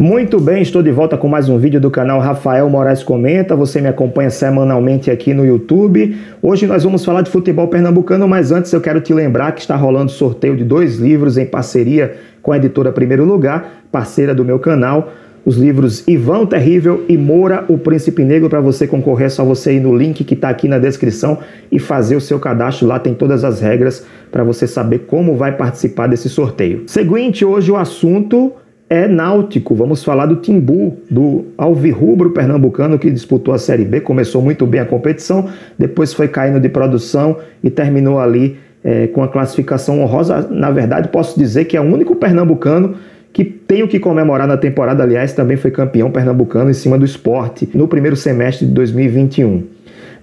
Muito bem, estou de volta com mais um vídeo do canal Rafael Moraes Comenta. Você me acompanha semanalmente aqui no YouTube. Hoje nós vamos falar de futebol pernambucano, mas antes eu quero te lembrar que está rolando sorteio de dois livros em parceria com a editora Primeiro Lugar, parceira do meu canal. Os livros Ivão Terrível e Moura, o Príncipe Negro. Para você concorrer, é só você ir no link que está aqui na descrição e fazer o seu cadastro. Lá tem todas as regras para você saber como vai participar desse sorteio. Seguinte, hoje o assunto é náutico. Vamos falar do Timbu, do Alvirrubro pernambucano que disputou a Série B, começou muito bem a competição, depois foi caindo de produção e terminou ali é, com a classificação honrosa. Na verdade, posso dizer que é o único pernambucano que tem o que comemorar na temporada, aliás, também foi campeão pernambucano em cima do esporte no primeiro semestre de 2021.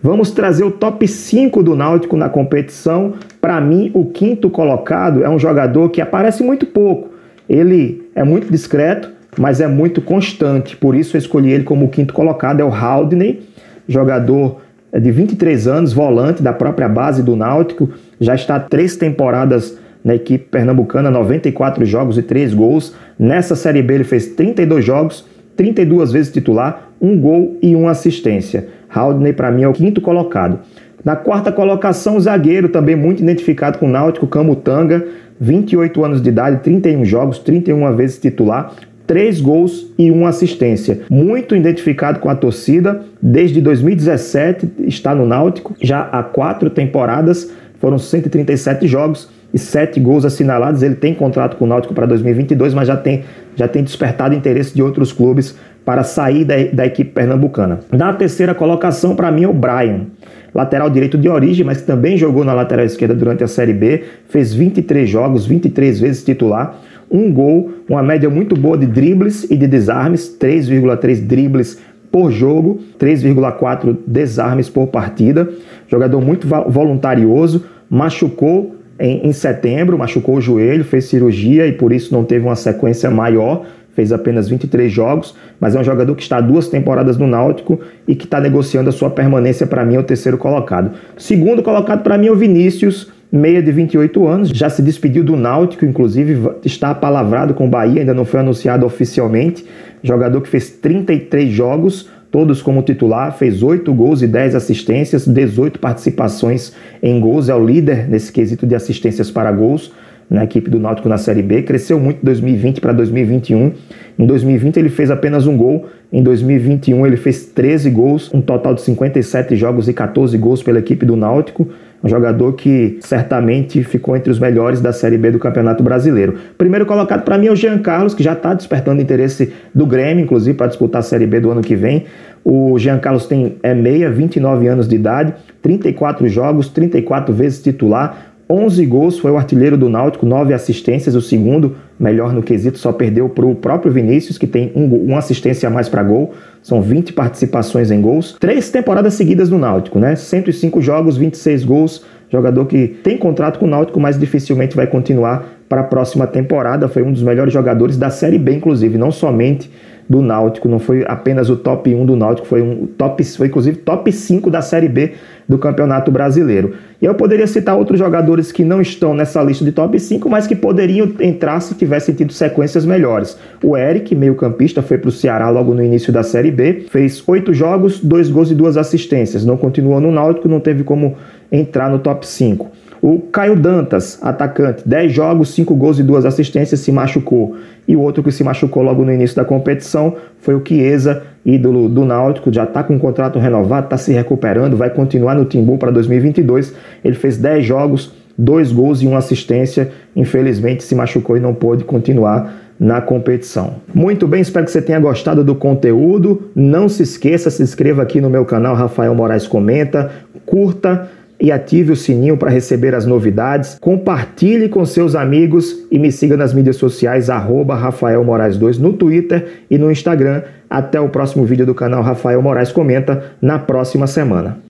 Vamos trazer o top 5 do Náutico na competição. Para mim, o quinto colocado é um jogador que aparece muito pouco, ele é muito discreto, mas é muito constante. Por isso eu escolhi ele como o quinto colocado. É o Haldney, jogador de 23 anos, volante da própria base do Náutico. Já está três temporadas na equipe pernambucana, 94 jogos e 3 gols. Nessa Série B ele fez 32 jogos, 32 vezes titular, um gol e uma assistência. Haldney para mim é o quinto colocado. Na quarta colocação, o zagueiro também muito identificado com o Náutico, Camutanga, 28 anos de idade, 31 jogos, 31 vezes titular, 3 gols e 1 assistência. Muito identificado com a torcida, desde 2017 está no Náutico, já há quatro temporadas, foram 137 jogos e 7 gols assinalados. Ele tem contrato com o Náutico para 2022, mas já tem, já tem despertado interesse de outros clubes para sair da, da equipe pernambucana. Na terceira colocação, para mim, é o Brian lateral direito de origem, mas que também jogou na lateral esquerda durante a Série B, fez 23 jogos, 23 vezes titular, um gol, uma média muito boa de dribles e de desarmes, 3,3 dribles por jogo, 3,4 desarmes por partida. Jogador muito voluntarioso, machucou em, em setembro, machucou o joelho, fez cirurgia e por isso não teve uma sequência maior fez apenas 23 jogos, mas é um jogador que está duas temporadas no Náutico e que está negociando a sua permanência. Para mim, é o terceiro colocado. Segundo colocado, para mim, é o Vinícius, meia de 28 anos, já se despediu do Náutico, inclusive está apalavrado com o Bahia, ainda não foi anunciado oficialmente. Jogador que fez 33 jogos, todos como titular, fez 8 gols e 10 assistências, 18 participações em gols, é o líder nesse quesito de assistências para gols na equipe do Náutico na Série B, cresceu muito de 2020 para 2021. Em 2020 ele fez apenas um gol, em 2021 ele fez 13 gols, um total de 57 jogos e 14 gols pela equipe do Náutico. Um jogador que certamente ficou entre os melhores da Série B do Campeonato Brasileiro. Primeiro colocado para mim é o Jean Carlos, que já está despertando interesse do Grêmio, inclusive, para disputar a Série B do ano que vem. O Jean Carlos tem é meia, 29 anos de idade, 34 jogos, 34 vezes titular, 11 gols, foi o artilheiro do Náutico, 9 assistências, o segundo melhor no quesito, só perdeu para o próprio Vinícius, que tem um, uma assistência a mais para gol, são 20 participações em gols. Três temporadas seguidas no Náutico, né? 105 jogos, 26 gols, jogador que tem contrato com o Náutico, mas dificilmente vai continuar para a próxima temporada. Foi um dos melhores jogadores da Série B, inclusive, não somente do Náutico, não foi apenas o top 1 do Náutico, foi um top, foi inclusive top 5 da Série B do Campeonato Brasileiro. E eu poderia citar outros jogadores que não estão nessa lista de top 5, mas que poderiam entrar se tivessem tido sequências melhores. O Eric, meio-campista, foi para o Ceará logo no início da Série B, fez oito jogos, dois gols e duas assistências. Não continuou no Náutico, não teve como entrar no top 5. O Caio Dantas, atacante, 10 jogos, 5 gols e 2 assistências, se machucou. E o outro que se machucou logo no início da competição foi o Chiesa, ídolo do Náutico, já está com um contrato renovado, está se recuperando, vai continuar no Timbu para 2022. Ele fez 10 jogos, 2 gols e 1 assistência. Infelizmente se machucou e não pôde continuar na competição. Muito bem, espero que você tenha gostado do conteúdo. Não se esqueça, se inscreva aqui no meu canal Rafael Moraes Comenta, curta e ative o sininho para receber as novidades. Compartilhe com seus amigos e me siga nas mídias sociais arroba Rafael Moraes 2 no Twitter e no Instagram. Até o próximo vídeo do canal Rafael Moraes Comenta na próxima semana.